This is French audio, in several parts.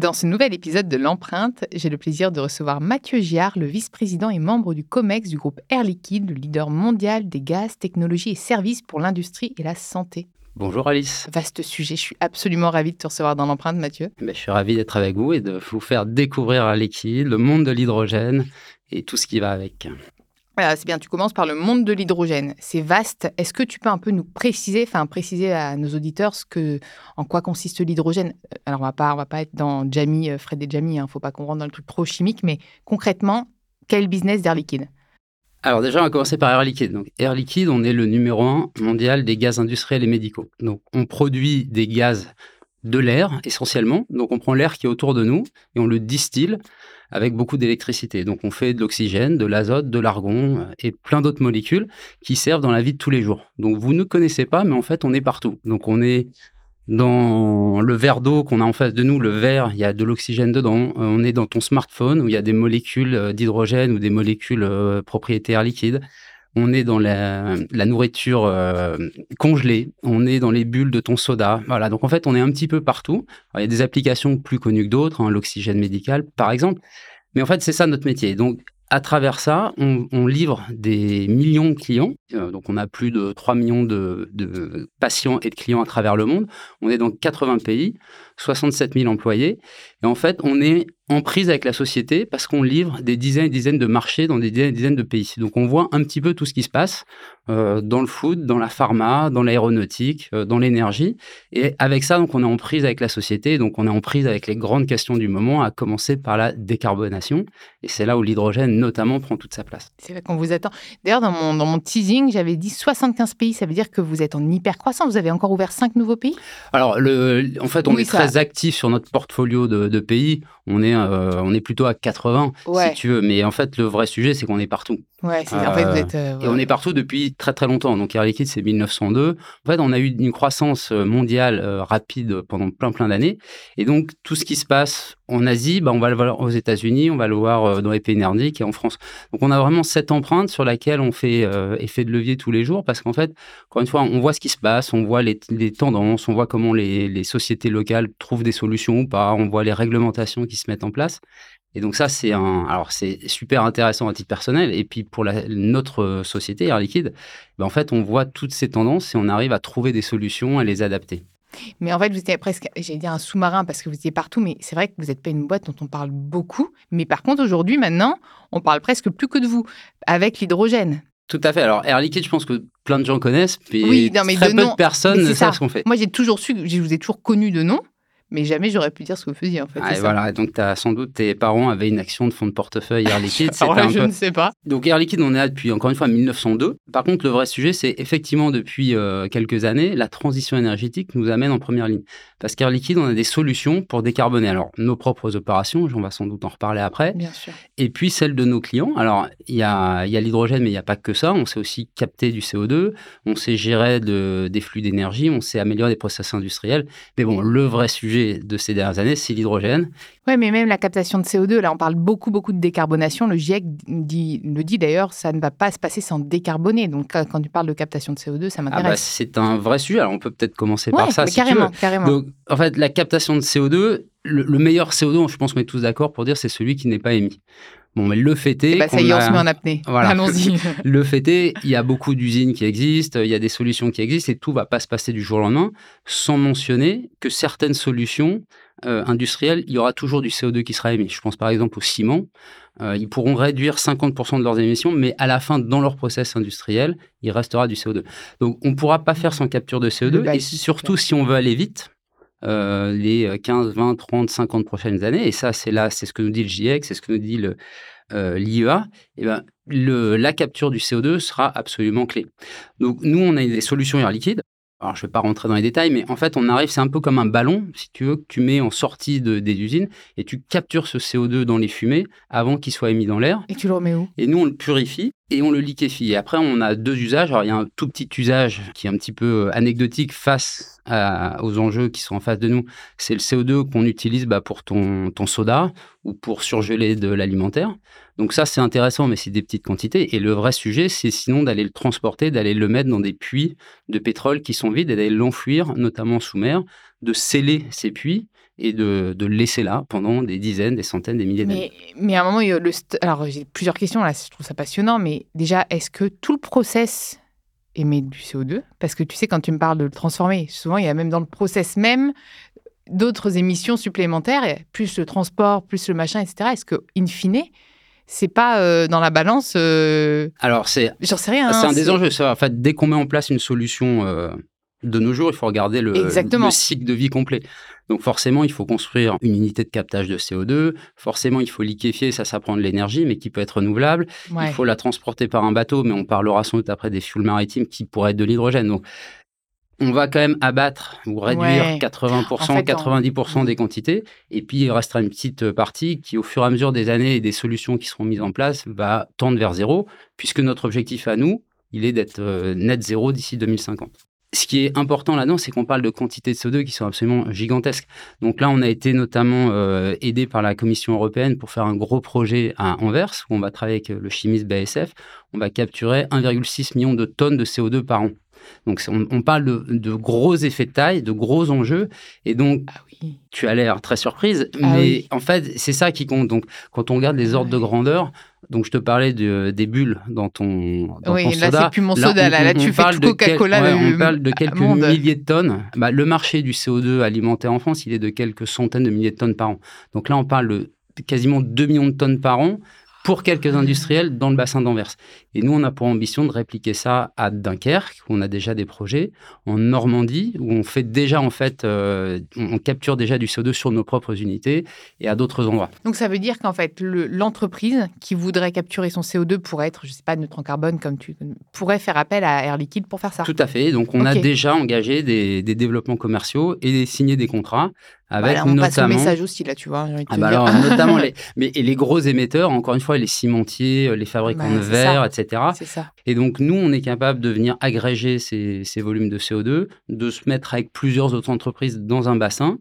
Dans ce nouvel épisode de l'empreinte, j'ai le plaisir de recevoir Mathieu Giard, le vice-président et membre du COMEX du groupe Air Liquide, le leader mondial des gaz, technologies et services pour l'industrie et la santé. Bonjour Alice. Vaste sujet, je suis absolument ravie de te recevoir dans l'empreinte, Mathieu. Ben, je suis ravi d'être avec vous et de vous faire découvrir Air Liquide, le monde de l'hydrogène et tout ce qui va avec. Voilà, c'est bien, tu commences par le monde de l'hydrogène. C'est vaste. Est-ce que tu peux un peu nous préciser, enfin préciser à nos auditeurs ce que, en quoi consiste l'hydrogène? Alors on va pas, on va pas être dans Jamie, euh, Fred et Jamie. Il hein, faut pas qu'on rentre dans le truc trop chimique, mais concrètement, quel business d'Air Liquide? Alors déjà, on va commencer par Air Liquide. Donc, Air Liquide, on est le numéro un mondial des gaz industriels et médicaux. Donc, on produit des gaz de l'air essentiellement. Donc, on prend l'air qui est autour de nous et on le distille avec beaucoup d'électricité. Donc on fait de l'oxygène, de l'azote, de l'argon euh, et plein d'autres molécules qui servent dans la vie de tous les jours. Donc vous ne connaissez pas, mais en fait on est partout. Donc on est dans le verre d'eau qu'on a en face de nous, le verre, il y a de l'oxygène dedans. Euh, on est dans ton smartphone où il y a des molécules euh, d'hydrogène ou des molécules propriétaires liquides. On est dans la, nourriture congelée, on est dans les bulles de ton soda. Voilà, donc en fait, on est un petit peu partout. il y a des applications plus connues que d'autres, hein, l'oxygène médical par exemple. Mais en fait, c'est ça notre métier. Donc, à travers ça, on, livre des millions de clients. Euh, donc, on a plus de 3 millions de, de, patients et de clients à travers le monde. On est dans 80 pays, 67 000 employés. Et en fait, on est en prise avec la société parce qu'on livre des dizaines et dizaines de marchés dans des dizaines et dizaines de pays. Donc on voit un petit peu tout ce qui se passe euh, dans le food, dans la pharma, dans l'aéronautique, euh, dans l'énergie. Et avec ça, donc on est en prise avec la société, donc on est en prise avec les grandes questions du moment, à commencer par la décarbonation. Et c'est là où l'hydrogène notamment prend toute sa place. C'est vrai qu'on vous attend. D'ailleurs, dans mon, dans mon teasing, j'avais dit 75 pays, ça veut dire que vous êtes en hyper croissance. Vous avez encore ouvert 5 nouveaux pays? Alors, le, en fait, on est très actif sur notre portfolio de pays. On est euh, on est plutôt à 80, si tu veux. Mais en fait, le vrai sujet, c'est qu'on est partout. Ouais, en fait, vous êtes, euh, Et on est partout depuis très très longtemps. Donc Air Liquide, c'est 1902. En fait, on a eu une croissance euh, mondiale rapide pendant plein plein d'années. Et donc, tout ce qui se passe en Asie, bah, on va le voir aux États-Unis, on va le voir dans les pays nordiques et en France. Donc, on a vraiment cette empreinte sur laquelle on fait effet de levier tous les jours parce qu'en fait, encore une fois, on voit ce qui se passe, on voit les, tendances, on voit comment les, les sociétés locales trouvent des solutions ou pas, on voit les réglementations qui se mettent en place. Et donc ça, c'est un, alors c'est super intéressant à titre personnel. Et puis pour la, notre société Air Liquide, ben en fait, on voit toutes ces tendances et on arrive à trouver des solutions, à les adapter. Mais en fait, vous étiez presque, j'ai dit un sous-marin parce que vous étiez partout, mais c'est vrai que vous n'êtes pas une boîte dont on parle beaucoup. Mais par contre, aujourd'hui, maintenant, on parle presque plus que de vous avec l'hydrogène. Tout à fait. Alors, Air Liquide, je pense que plein de gens connaissent, mais, oui, mais très peu de personnes ne savent ce qu'on fait. Moi, j'ai toujours su, je vous ai toujours connu de nom, mais jamais j'aurais pu dire ce que vous faisiez en fait. Ah, voilà, donc as, sans doute tes parents avaient une action de fonds de portefeuille Air Liquide. Alors je ne sais pas. Donc Air Liquide, on est là depuis encore une fois 1902. Par contre, le vrai sujet, c'est effectivement depuis euh, quelques années, la transition énergétique nous amène en première ligne. Parce qu'Air Liquide, on a des solutions pour décarboner. Alors, nos propres opérations, on va sans doute en reparler après. Bien sûr. Et puis celles de nos clients. Alors, il y a, y a l'hydrogène, mais il n'y a pas que ça. On sait aussi capter du CO2, on sait gérer de, des flux d'énergie, on sait améliorer des process industriels. Mais bon, le vrai sujet de ces dernières années, c'est l'hydrogène. Oui, mais même la captation de CO2, là, on parle beaucoup, beaucoup de décarbonation. Le GIEC dit, le dit d'ailleurs, ça ne va pas se passer sans décarboner. Donc, quand tu parles de captation de CO2, ça ah m'intéresse. Ah c'est un vrai sujet. Alors, on peut peut-être commencer par ça. Si carrément, carrément. Donc, en fait, la captation de CO2, le, meilleur CO2, je pense qu'on est tous d'accord pour dire, c'est celui qui n'est pas émis. Bon, mais le fait est. Eh ben, ça y est, on a- se met en apnée. Voilà. Allons-y. Le fait est, il y a beaucoup d'usines qui existent, il y a des solutions qui existent et tout va pas se passer du jour au lendemain, sans mentionner que certaines solutions euh, industrielles, il y aura toujours du CO2 qui sera émis. Je pense par exemple au ciment. Euh, ils pourront réduire 50% de leurs émissions, mais à la fin, dans leur process industriel, il restera du CO2. Donc, on ne pourra pas faire sans capture de Le CO2, et surtout si on veut aller vite, euh, les 15, 20, 30, 50 prochaines années, et ça, c'est là, c'est ce que nous dit le GIEC, c'est ce que nous dit le, euh, l'IEA, eh ben, le, la capture du CO2 sera absolument clé. Donc, nous, on a des solutions air liquide. Alors, je ne vais pas rentrer dans les détails, mais en fait, on arrive, c'est un peu comme un ballon, si tu veux, que tu mets en sortie de- des usines et tu captures ce CO2 dans les fumées avant qu'il soit émis dans l'air. Et tu le remets où? Et nous, on le purifie et on le liquéfie. Et après, on a deux usages. Alors, il y a un tout petit usage qui est un petit peu euh, anecdotique face aux enjeux qui sont en face de nous. C'est le CO2 qu'on utilise bah, pour ton, ton soda ou pour surgeler de l'alimentaire. Donc ça, c'est intéressant, mais c'est des petites quantités. Et le vrai sujet, c'est sinon d'aller le transporter, d'aller le mettre dans des puits de pétrole qui sont vides et d'aller l'enfouir, notamment sous mer, de sceller ces puits et de, de le laisser là pendant des dizaines, des centaines, des milliers d'années. mais, mais à un moment, il y a le alors j'ai plusieurs questions là, je trouve ça passionnant, mais déjà, est-ce que tout le process émet du CO2 Parce que tu sais, quand tu me parles de le transformer, souvent, il y a même dans le process même d'autres émissions supplémentaires, plus le transport, plus le machin, etc. Est-ce que, in fine, c'est pas euh, dans la balance euh, Alors, c'est J'en sais rien. Ah, c'est hein, un des enjeux. Ça. En fait, dès qu'on met en place une solution euh, de nos jours, il faut regarder le, cycle de vie complet. Donc forcément, il faut construire une unité de captage de CO2. Forcément, il faut liquéfier, ça, ça prend de l'énergie, mais qui peut être renouvelable. Ouais. Il faut la transporter par un bateau, mais on parlera sans doute après des fuels maritimes qui pourraient être de l'hydrogène. Donc, on va quand même abattre ou réduire Ouais. 80%, En fait, 90% des quantités. Et puis, il restera une petite partie qui, au fur et à mesure des années et des solutions qui seront mises en place, va tendre vers zéro, puisque notre objectif à nous, il est d'être euh, net zéro d'ici 2050. Ce qui est important là-dedans, c'est qu'on parle de quantités de CO2 qui sont absolument gigantesques. Donc là, on a été notamment euh, aidé par la Commission européenne pour faire un gros projet à Anvers, où on va travailler avec euh, le chimiste BASF. On va capturer 1,6 million de tonnes de CO2 par an. Donc on, on parle de, de gros effets de taille, de gros enjeux. Et donc, Ah oui. tu as l'air très surprise, Ah mais oui. en fait, c'est ça qui compte. Donc, quand on regarde les ordres de grandeur, donc je te parlais de- des bulles dans ton, dans Oui, ton là, c'est plus mon soda, là. Là, tu fais tout quel- Coca-Cola, ouais, on parle de quelques monde. milliers de tonnes. Bah, le marché du CO2 alimentaire en France, il est de quelques centaines de milliers de tonnes par an. Donc là, on parle de quasiment 2 millions de tonnes par an pour quelques industriels dans le bassin d'Anvers. Et nous, on a pour ambition de répliquer ça à Dunkerque, où on a déjà des projets, en Normandie, où on fait déjà, en fait, euh, on capture déjà du CO2 sur nos propres unités et à d'autres endroits. Donc ça veut dire qu'en fait, le- l'entreprise qui voudrait capturer son CO2 pour être, je sais pas, neutre en carbone, comme tu pourrait faire appel à Air Liquide pour faire ça. Tout à fait. Donc, on a déjà engagé des, des développements commerciaux et signé des contrats avec Voilà, on passe au notamment. message aussi là, tu vois. envie de Ah te bah dire. alors, notamment les, mais, et les gros émetteurs, encore une fois, les cimentiers, les fabricants Bah, de verre, ça. etc. C'est ça. Et donc, nous, on est capable de venir agréger ces, ces volumes de CO2, de se mettre avec plusieurs autres entreprises dans un bassin,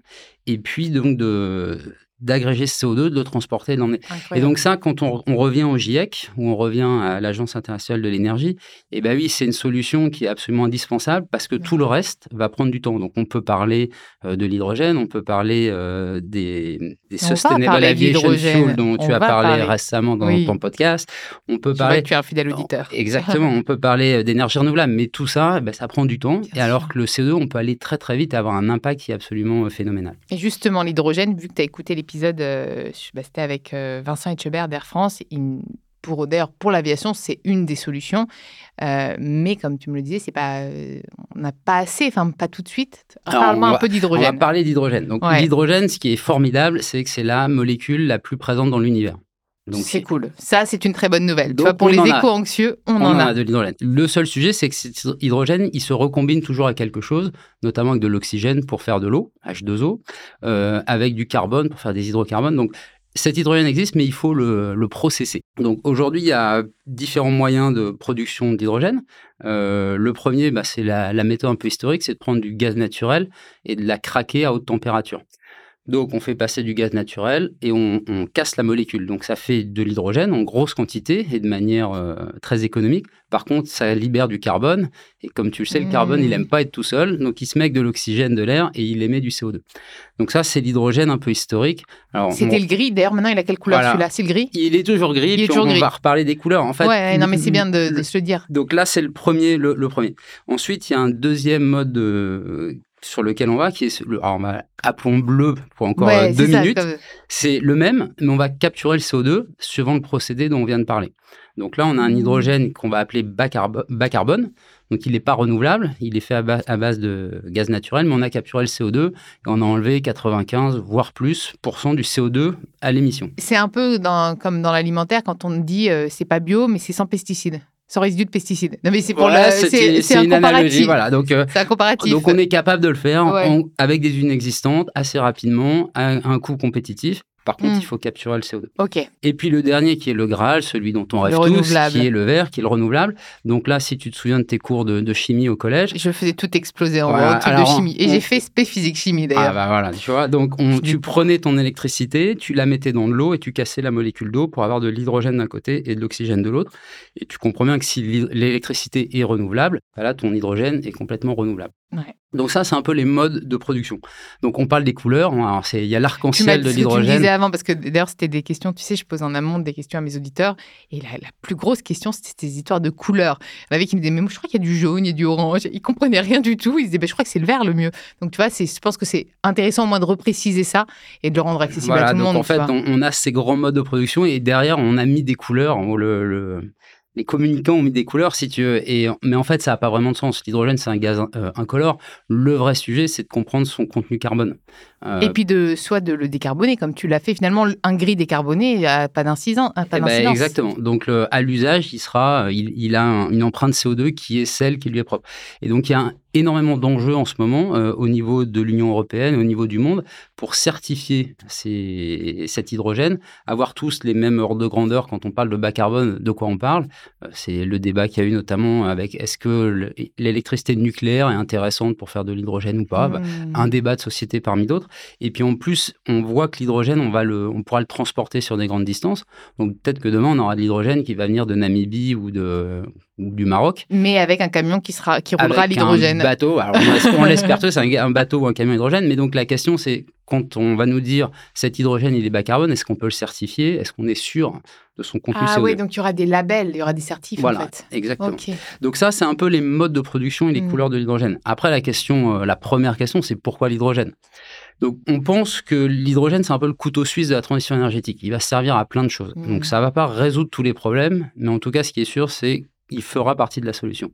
et puis donc de d'agréger ce CO2, de le transporter, de l'emmener. Et donc ça, quand on, on revient au GIEC, ou on revient à l'Agence internationale de l'énergie, eh ben oui, c'est une solution qui est absolument indispensable parce que tout le reste va prendre du temps. Donc on peut parler euh, de l'hydrogène, on peut parler euh, des, des Sustainable Aviation. Fuel dont On tu as parlé parler. récemment dans Oui. ton podcast. On peut vois parler tu es un fidèle auditeur. Exactement, on peut parler euh, d'énergie renouvelable, mais tout ça, eh ben, ça prend du temps. Bien et alors que le CO2, on peut aller très très vite et avoir un impact qui est absolument phénoménal. Et justement, l'hydrogène, vu que tu as écouté l'épisode, euh, bah, c'était avec euh, Vincent Etchebert d'Air France. il- pour d'ailleurs pour l'aviation, c'est une des solutions, Euh, mais comme tu me le disais, c'est pas, euh, on n'a pas assez, enfin pas tout de suite. Alors, Parle-moi un peu On va d'hydrogène. parler d'hydrogène. Donc Ouais. l'hydrogène, ce qui est formidable, c'est que c'est la molécule la plus présente dans l'univers. Donc C'est cool. Ça, c'est une très bonne nouvelle. Tu Donc, vois, pour les en a. échos anxieux, on, on en a. de l'hydrogène. Le seul sujet, c'est que cet hydrogène, il se recombine toujours à quelque chose, notamment avec de l'oxygène pour faire de l'eau, H2O, euh, avec du carbone pour faire des hydrocarbones. Donc, cet hydrogène existe, mais il faut le, le processer. Donc, aujourd'hui, il y a différents moyens de production d'hydrogène. Euh, le premier, bah, c'est la, la méthode un peu historique, c'est de prendre du gaz naturel et de la craquer à haute température. Donc, on fait passer du gaz naturel et on, on casse la molécule. Donc, ça fait de l'hydrogène en grosse quantité et de manière euh, très économique. Par contre, ça libère du carbone. Et comme tu le sais, le carbone, il Mmh. aime pas être tout seul. Donc, il se met avec de l'oxygène, de l'air et il émet du CO2. Donc, ça, c'est l'hydrogène un peu historique. C'était on- le gris. D'ailleurs, maintenant, il a quelle couleur Voilà. celui-là? C'est le gris? Il est toujours gris. Il est toujours on gris. va reparler des couleurs. En fait, Ouais, non, mais c'est bien de, de se le dire. donc là, c'est le premier, le, le premier. Ensuite, il y a un deuxième mode euh, sur lequel on va, qui est le, alors on va appelons bleu pour encore Ouais, euh, deux minutes. C'est le même, mais on va capturer le CO2 suivant le procédé dont on vient de parler. Donc là, on a un hydrogène qu'on va appeler bas, carbo- bas carbone. Donc il n'est pas renouvelable, il est fait à, à base de gaz naturel, mais on a capturé le CO2 et on a enlevé 95 voire plus pourcent du CO2 à l'émission. C'est un peu dans, comme dans l'alimentaire quand on dit euh, c'est pas bio, mais c'est sans pesticides, sans résidus de pesticides. Non, mais c'est pour Voilà, C'est c'est un une analogie. Voilà, donc euh, C'est un comparatif. Donc on est capable de le faire Ouais. en- avec des usines existantes assez rapidement à un coût compétitif. Par contre, il faut capturer le CO2. Ok. Et puis le dernier qui est le Graal, celui dont on rêve tous, renouvelable. qui est le vert, qui est le renouvelable. Donc là, si tu te souviens de tes cours de, de chimie au collège, Je faisais tout exploser en Voilà, gros, de chimie. Et on- j'ai fait spé physique chimie ah d'ailleurs. bah voilà, tu vois. Donc on- tu prenais ton électricité, tu la mettais dans de l'eau et tu cassais la molécule d'eau pour avoir de l'hydrogène d'un côté et de l'oxygène de l'autre. Et tu comprends bien que si l'électricité est renouvelable, bah là ton hydrogène est complètement renouvelable. Ouais. Donc ça, c'est un peu les modes de production. Donc on parle des couleurs. Alors, c'est- il y a l'arc-en-ciel de que tu me l'hydrogène. disais avant, parce que d'ailleurs, c'était des questions, tu sais, je pose en amont des questions à mes auditeurs. Et la, la plus grosse question, c'était ces histoires de couleurs. Il y en avait qui me disaient, mais moi, je crois qu'il y a du jaune, il y a du orange. Ils comprenaient rien du tout. Ils disaient, ben, je crois que c'est le vert le mieux. Donc, tu vois, c'est- je pense que c'est intéressant au moins de repréciser ça et de le rendre accessible Voilà, à tout le monde. en fait, on, on a ces grands modes de production et derrière, on a mis des couleurs. Le, le- les communicants ont mis des couleurs, si tu veux. Et, mais en fait, ça n'a pas vraiment de sens. L'hydrogène, c'est un gaz euh, incolore. Le vrai sujet, c'est de comprendre son contenu carbone. Euh, Et puis, de, soit de le décarboner, comme tu l'as fait. Finalement, un gris décarboné, il n'y a pas d'incidence. Pas Eh ben, d'incidence. exactement. Donc le- à l'usage, il sera, euh, il, il a un- une empreinte CO2 qui est celle qui lui est propre. Et donc il y a un- énormément d'enjeux en ce moment euh, au niveau de l'Union européenne, au niveau du monde, pour certifier ces- cet hydrogène, avoir tous les mêmes ordres de grandeur quand on parle de bas carbone. De quoi on parle Euh, C'est le débat qu'il y a eu notamment avec est-ce que le- l'électricité nucléaire est intéressante pour faire de l'hydrogène ou pas Bah, Mmh. un débat de société parmi d'autres. Et puis en plus, on voit que l'hydrogène, on, va le, on pourra le transporter sur des grandes distances. Donc peut-être que demain, on aura de l'hydrogène qui va venir de Namibie ou, de, ou du Maroc. Mais avec un camion qui, sera, qui roulera avec un l'hydrogène. bateau. Alors, on l'espère- tous, c'est un, un bateau ou un camion hydrogène. Mais donc la question, c'est quand on va nous dire cet hydrogène, il est bas carbone, est-ce qu'on peut le certifier? Est-ce qu'on est sûr de son contenu Ah CO2 oui, donc il y aura des labels, il y aura des certifs Voilà, en fait. exactement. Ok. Donc ça, c'est un peu les modes de production et les Mm. couleurs de l'hydrogène. Après, la question, euh, la première question, c'est pourquoi l'hydrogène? Donc, on pense que l'hydrogène, c'est un peu le couteau suisse de la transition énergétique. Il va servir à plein de choses. Mm. Donc, ça va pas résoudre tous les problèmes, mais en tout cas, ce qui est sûr, c'est qu'il fera partie de la solution.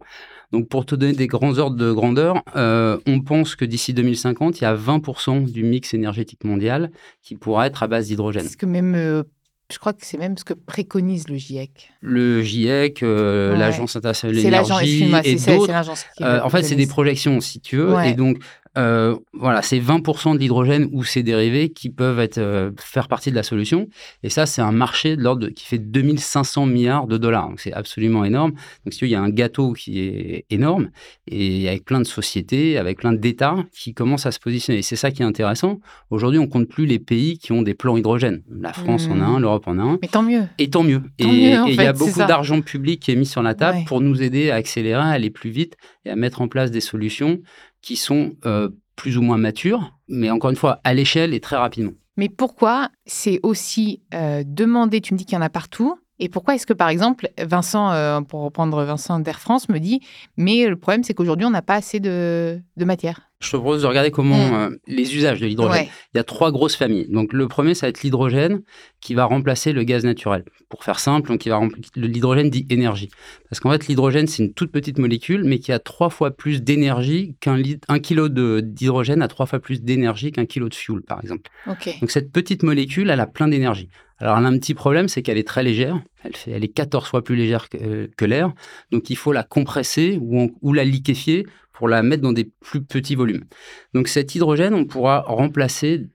Donc, pour te donner des grands ordres de grandeur, euh, on pense que d'ici 2050, il y a 20% du mix énergétique mondial qui pourra être à base d'hydrogène. Que même, euh, je crois que c'est même ce que préconise le GIEC. Le GIEC, euh, Ouais. l'Agence internationale de C'est l'agence, l'énergie et c'est c'est- c'est d'autres Euh, en fait, c'est des projections, si tu veux. Ouais. Et donc, euh, voilà, c'est 20% de l'hydrogène ou ses dérivés qui peuvent être, euh, faire partie de la solution. Et ça, c'est un marché de l'ordre qui fait 2500 milliards de dollars. Donc, c'est absolument énorme. Donc, si tu veux, il y a un gâteau qui est énorme et avec plein de sociétés, avec plein d'États qui commencent à se positionner. Et c'est ça qui est intéressant. Aujourd'hui, on compte plus les pays qui ont des plans hydrogène. La France en a un, l'Europe en a un. Mais tant mieux. Et tant mieux. Tant et il y a beaucoup d'argent public qui est mis sur la table Ouais. pour nous aider à accélérer, à aller plus vite et à mettre en place des solutions qui sont euh, plus ou moins matures, mais encore une fois, à l'échelle et très rapidement. Mais pourquoi c'est aussi euh, demandé, tu me dis qu'il y en a partout, et pourquoi est-ce que, par exemple, Vincent, euh, pour reprendre Vincent d'Air France, me dit, mais le problème, c'est qu'aujourd'hui, on n'a pas assez de, de matière. Je te propose de regarder comment Mm. euh, les usages de l'hydrogène. Ouais. Il y a trois grosses familles. Donc le premier, ça va être l'hydrogène qui va remplacer le gaz naturel. Pour faire simple, donc il va l'hydrogène dit énergie. Parce qu'en fait, l'hydrogène, c'est une toute petite molécule, mais qui a trois fois plus d'énergie qu'un. Un kilo de- d'hydrogène a trois fois plus d'énergie qu'un kilo de fuel, par exemple. Donc cette petite molécule, elle a plein d'énergie. Alors elle a un petit problème, c'est qu'elle est très légère. Elle, est 14 fois plus légère que, euh, que l'air. Donc il faut la compresser ou, ou la liquéfier pour la mettre dans des plus petits volumes. Donc cet hydrogène, on pourra remplacer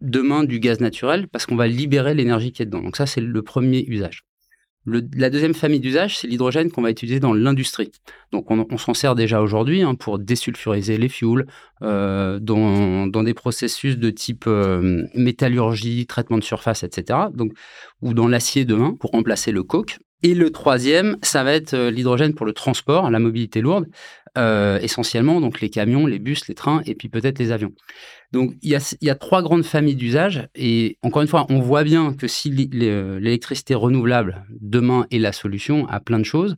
demain du gaz naturel parce qu'on va libérer l'énergie qui est dedans. Donc ça, c'est le premier usage. La deuxième famille d'usage, c'est l'hydrogène qu'on va utiliser dans l'industrie. Donc, on, s'en sert déjà aujourd'hui hein, pour désulfuriser les fuels euh, dans, des processus de type euh, métallurgie, traitement de surface, etc. Donc, ou dans l'acier demain pour remplacer le coke. Et le troisième, ça va être euh, l'hydrogène pour le transport, la mobilité lourde, essentiellement donc les camions, les bus, les trains et puis peut-être les avions. Donc, il y a, trois grandes familles d'usages. Et encore une fois, on voit bien que si l'électricité renouvelable demain est la solution à plein de choses,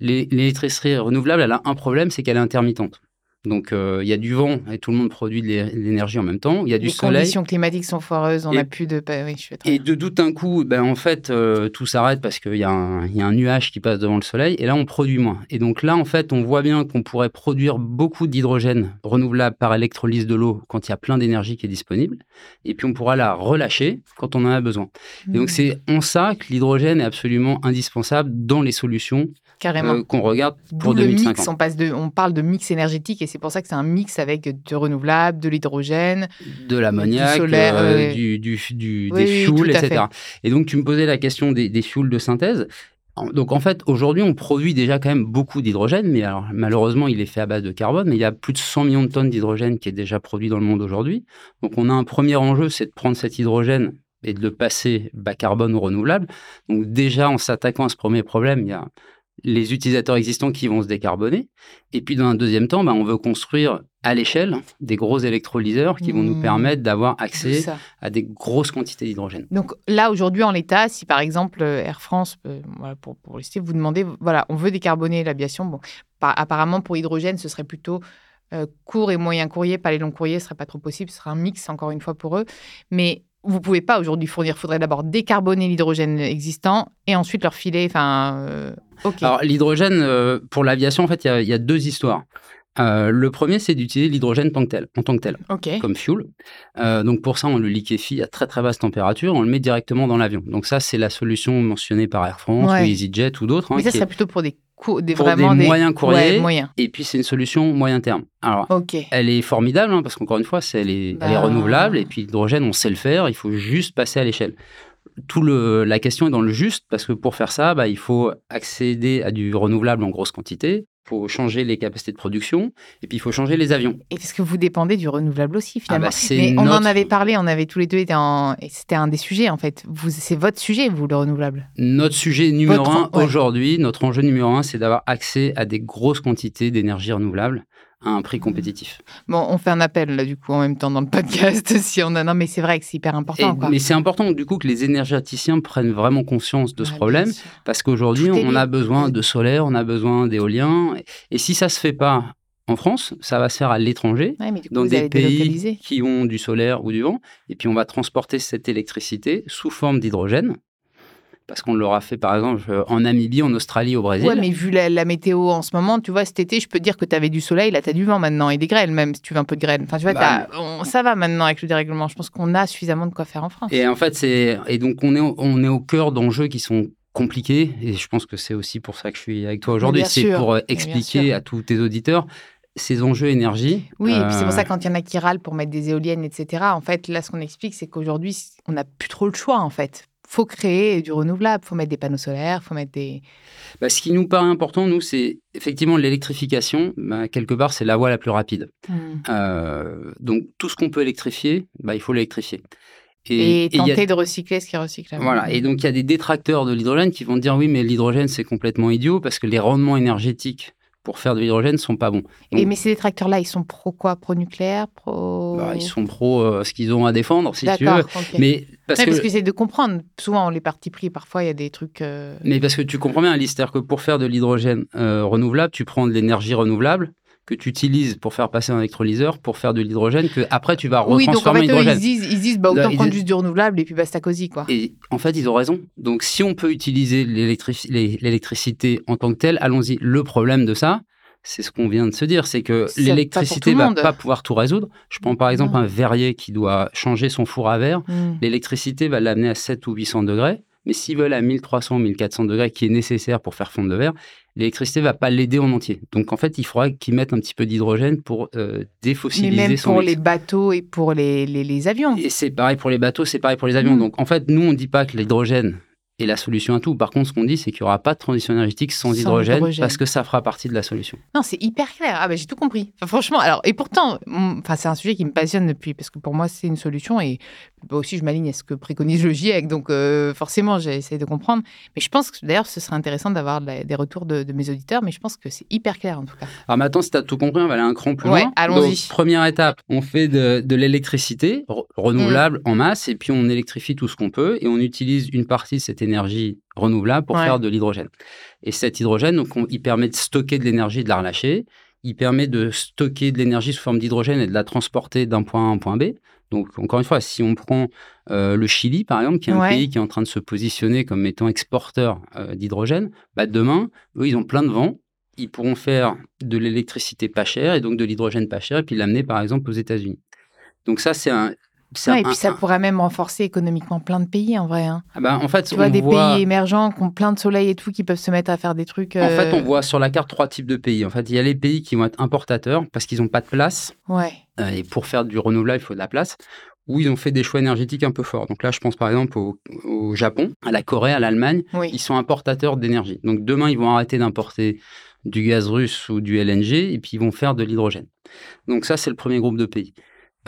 l'électricité renouvelable, elle a un problème, c'est qu'elle est intermittente. Donc, euh, il y a du vent et tout le monde produit de l'énergie en même temps. Il y a du soleil. Les conditions climatiques sont foireuses, on n'a plus de. Oui, je et de tout un coup, ben, en fait, euh, tout s'arrête parce qu'il y, a un nuage qui passe devant le soleil et là, on produit moins. Et donc là, en fait, on voit bien qu'on pourrait produire beaucoup d'hydrogène renouvelable par électrolyse de l'eau quand il y a plein d'énergie qui est disponible. Et puis, on pourra la relâcher quand on en a besoin. Et donc, mmh. c'est en ça que l'hydrogène est absolument indispensable dans les solutions Carrément. Euh, qu'on regarde pour 2050. Mix, on, passe de, on parle de mix énergétique et c'est pour ça que c'est un mix avec du renouvelable, de l'hydrogène, de l'ammoniac, du, euh, du, du, des fuels, etc. Et donc, tu me posais la question des, des fuels de synthèse. Donc en fait, aujourd'hui, on produit déjà quand même beaucoup d'hydrogène, mais alors malheureusement, il est fait à base de carbone, mais il y a plus de 100 millions de tonnes d'hydrogène qui est déjà produit dans le monde aujourd'hui. Donc on a un premier enjeu, c'est de prendre cet hydrogène et de le passer bas carbone ou renouvelable. Donc déjà, en s'attaquant à ce premier problème, il y a les utilisateurs existants qui vont se décarboner. Et puis, dans un deuxième temps, bah, on veut construire à l'échelle des gros électrolyseurs qui vont nous mmh. permettre d'avoir accès à des grosses quantités d'hydrogène. Donc là, aujourd'hui, en l'état, si par exemple Air France, euh, pour, pour vous demandez, voilà, on veut décarboner l'aviation, bon, apparemment pour hydrogène, ce serait plutôt euh, court et moyen courrier, pas les longs courriers, ce serait pas trop possible, ce serait un mix encore une fois pour eux. Mais vous pouvez pas aujourd'hui fournir. Il faudrait d'abord décarboner l'hydrogène existant et ensuite leur filer. Enfin, euh, Alors l'hydrogène euh, pour l'aviation, en fait, il y, a deux histoires. Euh, le premier, c'est d'utiliser l'hydrogène en tant que tel, comme fuel. donc pour ça, on le liquéfie à très très basse température, on le met directement dans l'avion. Donc ça, c'est la solution mentionnée par Air France ou EasyJet ou d'autres. Hein, Mais ça serait plutôt pour des des, vraiment des, moyens courriers. Et puis, c'est une solution moyen terme. Alors, elle est formidable hein, parce qu'encore une fois, est, elle est bah. renouvelable. Et puis, l'hydrogène, on sait le faire. Il faut juste passer à l'échelle. Tout le, la question est dans le juste parce que pour faire ça, bah, il faut accéder à du renouvelable en grosse quantité. Faut changer les capacités de production et puis il faut changer les avions. Et parce que vous dépendez du renouvelable aussi ah bah, finalement. Mais on en avait parlé, on avait tous les deux été en... et c'était un des sujets en fait. Vous, c'est votre sujet vous le renouvelable. Notre sujet numéro un aujourd'hui, notre enjeu numéro un, c'est d'avoir accès à des grosses quantités d'énergie renouvelable à un prix compétitif. Bon, on fait un appel là du coup en même temps dans le podcast si on a non mais c'est vrai que c'est hyper important. Mais c'est important du coup que les énergéticiens prennent vraiment conscience de ce problème parce qu'aujourd'hui on a besoin de solaire, on a besoin d'éolien et, si ça se fait pas en France, ça va se faire à l'étranger, dans des pays qui ont du solaire ou du vent, et puis on va transporter cette électricité sous forme d'hydrogène parce qu'on l'aura fait par exemple euh, en Namibie, en Australie, au Brésil. Ouais, mais vu la, météo en ce moment, tu vois, cet été, je peux te dire que tu avais du soleil, là, tu as du vent maintenant et des grêles, même si tu veux un peu de grêle. Enfin, tu vois, bah, ça va maintenant avec le dérèglement. Je pense qu'on a suffisamment de quoi faire en France. Et en fait, c'est. Et donc, on est, on est au cœur d'enjeux qui sont compliqués, et je pense que c'est aussi pour ça que je suis avec toi aujourd'hui, c'est pour euh, expliquer à tous tes auditeurs ces enjeux énergie. Oui, et puis c'est pour ça euh, quand il y en a qui râlent pour mettre des éoliennes, etc. En fait, là, ce qu'on explique, c'est qu'aujourd'hui, on n'a plus trop le choix, en fait faut créer du renouvelable, faut mettre des panneaux solaires, faut mettre des... Bah, ce qui nous paraît important, nous, c'est effectivement l'électrification. Bah, quelque part, c'est la voie la plus rapide. Hmm. Euh, donc, tout ce qu'on peut électrifier, bah, il faut l'électrifier. Et, tenter de recycler ce qui est recyclable. Voilà. Et donc, il y a des détracteurs de l'hydrogène qui vont dire oui, mais l'hydrogène, c'est complètement idiot parce que les rendements énergétiques pour faire de l'hydrogène sont pas bons. et mais ces tracteurs-là, ils sont pro quoi? Pro nucléaire? Pro bah, Ils sont pro euh, ce qu'ils ont à défendre, si tu veux. Mais parce, que... c'est de comprendre. Souvent, les partis pris, parfois, il y a des trucs. Euh, mais parce que tu comprends bien, Alice, c'est-à-dire que pour faire de l'hydrogène euh, renouvelable, tu prends de l'énergie renouvelable que tu utilises pour faire passer un électrolyseur, pour faire de l'hydrogène, que après tu vas retransformer oui, donc en fait, Ils disent, ils disent bah, autant prendre juste du renouvelable et puis basta cosy. Quoi. Et en fait, ils ont raison. Donc si on peut utiliser l'électricité en tant que telle, allons-y. Le problème de ça, c'est ce qu'on vient de se dire, c'est que l'électricité ne va pas pouvoir tout résoudre. Je prends par exemple un verrier qui doit changer son four à verre. Hmm. L'électricité va l'amener à 7 ou 800 degrés. Mais s'ils veulent à 1300 ou 1400 degrés, qui est nécessaire pour faire fondre le verre, l'électricité va pas l'aider en entier. Donc en fait, il faudra qu'ils mettent un petit peu d'hydrogène pour euh, défossiliser Mais même son pour les bateaux et pour les, les, avions. Et c'est pareil pour les bateaux, c'est pareil pour les avions. Hmm. Donc en fait, nous, on ne dit pas que l'hydrogène est la solution à tout. Par contre, ce qu'on dit, c'est qu'il n'y aura pas de transition énergétique sans, Sans hydrogène, hydrogène. parce que ça fera partie de la solution. Non, c'est hyper clair. Ah ben j'ai tout compris. Enfin, franchement, alors et pourtant, mm, enfin c'est un sujet qui me passionne depuis parce que pour moi c'est une solution et bah, aussi je m'aligne à ce que préconise le GIEC, donc euh, forcément j'essaie de comprendre. Mais je pense que d'ailleurs ce serait intéressant d'avoir des retours de, de mes auditeurs, mais je pense que c'est hyper clair en tout cas. Alors maintenant, si tu as tout compris, on va aller un cran plus Ouais, loin. allons-y. Première étape, on fait de, de l'électricité re- renouvelable Mm. en masse et puis on électrifie tout ce qu'on peut et on utilise une partie de cette énergie renouvelable pour Ouais. faire de l'hydrogène. Et cet hydrogène, donc, on- il permet de stocker de l'énergie et de la relâcher. Il permet de stocker de l'énergie sous forme d'hydrogène et de la transporter d'un point A à un point B. Donc, encore une fois, si on prend euh, le Chili, par exemple, qui est un Ouais. pays qui est en train de se positionner comme étant exporteur euh, d'hydrogène, bah, demain, eux, ils ont plein de vent. Ils pourront faire de l'électricité pas chère et donc de l'hydrogène pas cher et puis l'amener, par exemple, aux États-Unis. Donc, ça, c'est un. Ouais, et puis ça un- pourrait même renforcer économiquement plein de pays en vrai. hein. Ah bah, en fait, Tu vois on des voit... pays émergents qui ont plein de soleil et tout, qui peuvent se mettre à faire des trucs. En fait, euh, on voit sur la carte trois types de pays. En fait, il y a les pays qui vont être importateurs parce qu'ils n'ont pas de place. Ouais. euh, et pour faire du renouvelable, il faut de la place. Ou ils ont fait des choix énergétiques un peu forts. Donc là, je pense par exemple au, au Japon, à la Corée, à l'Allemagne. Oui. Ils sont importateurs d'énergie. Donc demain, ils vont arrêter d'importer du gaz russe ou du LNG et puis ils vont faire de l'hydrogène. Donc ça, c'est le premier groupe de pays.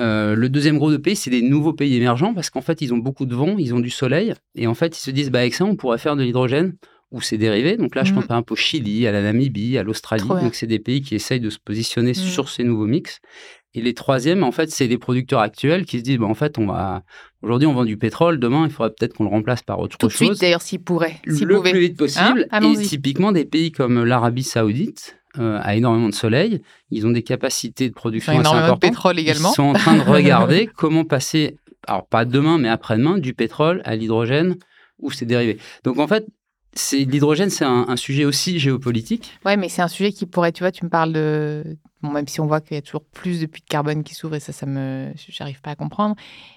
Euh, le deuxième groupe de pays, c'est des nouveaux pays émergents parce qu'en fait, ils ont beaucoup de vent, ils ont du soleil et en fait, ils se disent, bah, avec ça, on pourrait faire de l'hydrogène ou ses dérivés. Donc là, je Mhm. pense par exemple au Chili, à la Namibie, à l'Australie. Donc c'est des pays qui essayent de se positionner Mhm. sur ces nouveaux mix. Et les troisièmes, en fait, c'est les producteurs actuels qui se disent, bah, en fait, on va aujourd'hui, on vend du pétrole, demain, il faudrait peut-être qu'on le remplace par autre Tout de chose suite d'ailleurs s'ils pourraient. S'ils le pouvaient. plus vite possible. Hein? Et typiquement, des pays comme l'Arabie Saoudite euh, a énormément de soleil. Ils ont des capacités de production assez énormément de pétrole également. Ils sont en train de regarder comment passer, alors pas demain, mais après-demain, du pétrole à l'hydrogène ou ses dérivés. Donc en fait, l'hydrogène, c'est un, un sujet aussi géopolitique. Ouais, mais c'est un sujet qui pourrait, tu vois, tu me parles de. Bon, même si on voit qu'il y a toujours plus de puits de carbone qui s'ouvrent et ça, ça me. J'arrive pas à comprendre.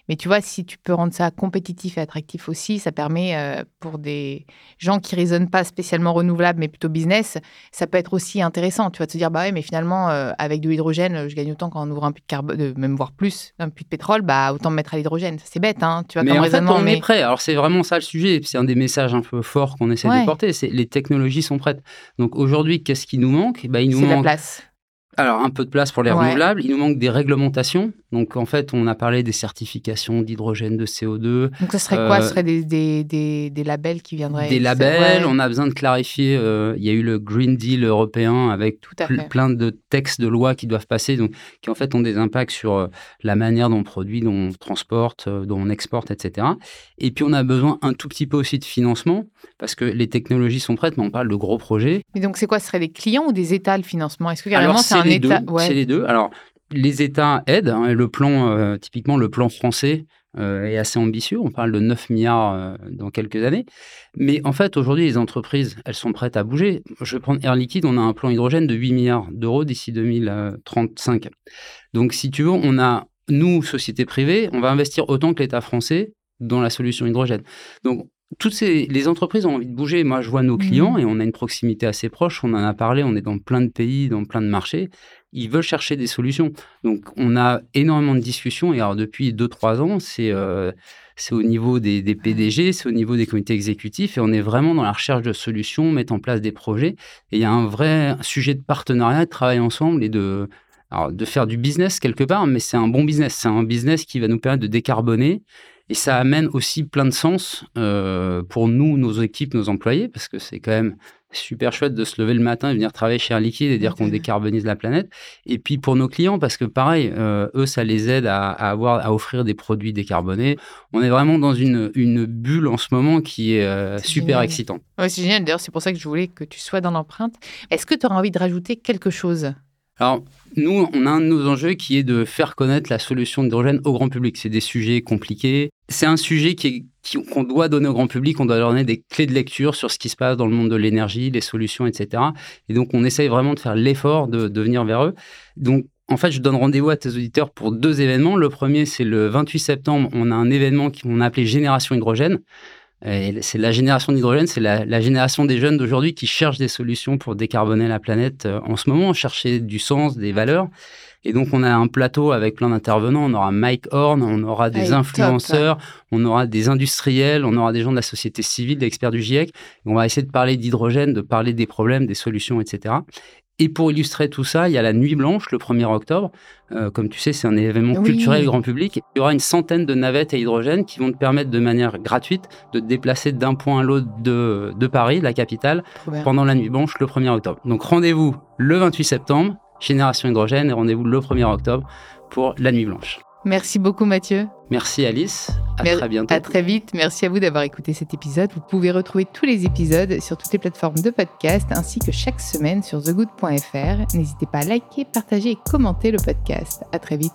Mais tu vois, si tu peux rendre ça compétitif et attractif aussi, ça permet euh, pour des gens qui raisonnent pas spécialement renouvelable, mais plutôt business, ça peut être aussi intéressant. Tu vas te dire, bah ouais, mais finalement, euh, avec de l'hydrogène, je gagne autant quand on ouvre un puits de carbone, euh, même voire plus, un puits de pétrole, bah autant me mettre à l'hydrogène. C'est bête, hein, tu vois, mais comme en fait, raisonnement. on mais... est prêt. Alors c'est vraiment ça le sujet. C'est un des messages un peu forts qu'on essaie Ouais. de porter. C'est les technologies sont prêtes. Donc aujourd'hui, qu'est-ce qui nous manque? Ben, Il nous de la manque place. Alors, un peu de place pour les Ouais. renouvelables. Il nous manque des réglementations. Donc, en fait, on a parlé des certifications d'hydrogène, de CO2, Donc, ce serait quoi? Euh, Ce serait des, des, des, des labels qui viendraient. des labels. On a besoin de clarifier. euh, il y a eu le Green Deal européen avec Tout à ple- fait. plein de textes de loi qui doivent passer, donc, qui en fait ont des impacts sur euh, la manière dont on produit, dont on transporte, dont on exporte, etc. Et puis, on a besoin un tout petit peu aussi de financement parce que les technologies sont prêtes, mais on parle de gros projets. Mais donc, c'est quoi? Ce serait des clients ou des États le financement? Est-ce que carrément c'est un les État deux, Ouais. C'est les deux. Alors, les États aident. hein, le plan, euh, typiquement, le plan français euh, est assez ambitieux. On parle de 9 milliards euh, dans quelques années. Mais en fait, aujourd'hui, les entreprises, elles sont prêtes à bouger. Je vais prendre Air Liquide. On a un plan hydrogène de 8 milliards d'euros d'ici 2035. Donc, si tu veux, on a, nous, société privée, on va investir autant que l'État français dans la solution hydrogène. Donc, toutes ces, les entreprises ont envie de bouger. Moi, je vois nos Mhm. clients et on a une proximité assez proche. On en a parlé. On est dans plein de pays, dans plein de marchés. Ils veulent chercher des solutions. Donc, on a énormément de discussions. Et alors, depuis 2-3 ans, c'est euh, c'est au niveau des, des PDG, c'est au niveau des comités exécutifs. Et on est vraiment dans la recherche de solutions, mettre en place des projets. Et il y a un vrai sujet de partenariat, de travail ensemble et de, alors, de faire du business quelque part. Mais c'est un bon business. C'est un business qui va nous permettre de décarboner. Et ça amène aussi plein de sens euh, pour nous, nos équipes, nos employés, parce que c'est quand même super chouette de se lever le matin et venir travailler chez Air Liquide et dire qu'on décarbonise la planète. Et puis pour nos clients, parce que pareil, euh, eux, ça les aide à, à avoir, à offrir des produits décarbonés. On est vraiment dans une, une bulle en ce moment qui est euh, super excitante. Ouais, c'est génial. D'ailleurs, c'est pour ça que je voulais que tu sois dans l'empreinte. Est-ce que tu aurais envie de rajouter quelque chose? Alors, nous, on a un de nos enjeux qui est de faire connaître la solution d'hydrogène au grand public. C'est des sujets compliqués. C'est un sujet qu'on doit donner au grand public. On doit leur donner des clés de lecture sur ce qui se passe dans le monde de l'énergie, les solutions, etc. Et donc, on essaye vraiment de faire l'effort de, de venir vers eux. Donc, en fait, je donne rendez-vous à tes auditeurs pour deux événements. Le premier, c'est le 28 septembre. On a un événement qu'on a appelé Génération Hydrogène. C'est la génération d'hydrogène, c'est la, la génération des jeunes d'aujourd'hui qui cherchent des solutions pour décarboner la planète euh, en ce moment, chercher du sens, des valeurs. Et donc, on a un plateau avec plein d'intervenants. On aura Mike Horn, on aura des influenceurs, on aura des industriels, on aura des gens de la société civile, des experts du GIEC. on va essayer de parler d'hydrogène, de parler des problèmes, des solutions, etc. Et pour illustrer tout ça, il y a la Nuit Blanche le 1er octobre. Euh, comme tu sais, c'est un événement Oui. culturel grand public. Il y aura une centaine de navettes à hydrogène qui vont te permettre de manière gratuite de te déplacer d'un point à l'autre de, de Paris, la capitale, bien. pendant la Nuit Blanche le 1er octobre. Donc rendez-vous le 28 septembre, Génération Hydrogène, et rendez-vous le 1er octobre pour la Nuit Blanche. Merci beaucoup Mathieu. Merci Alice, à Mer- très bientôt. À très vite. Merci à vous d'avoir écouté cet épisode. Vous pouvez retrouver tous les épisodes sur toutes les plateformes de podcast ainsi que chaque semaine sur thegood.fr. N'hésitez pas à liker, partager et commenter le podcast. À très vite.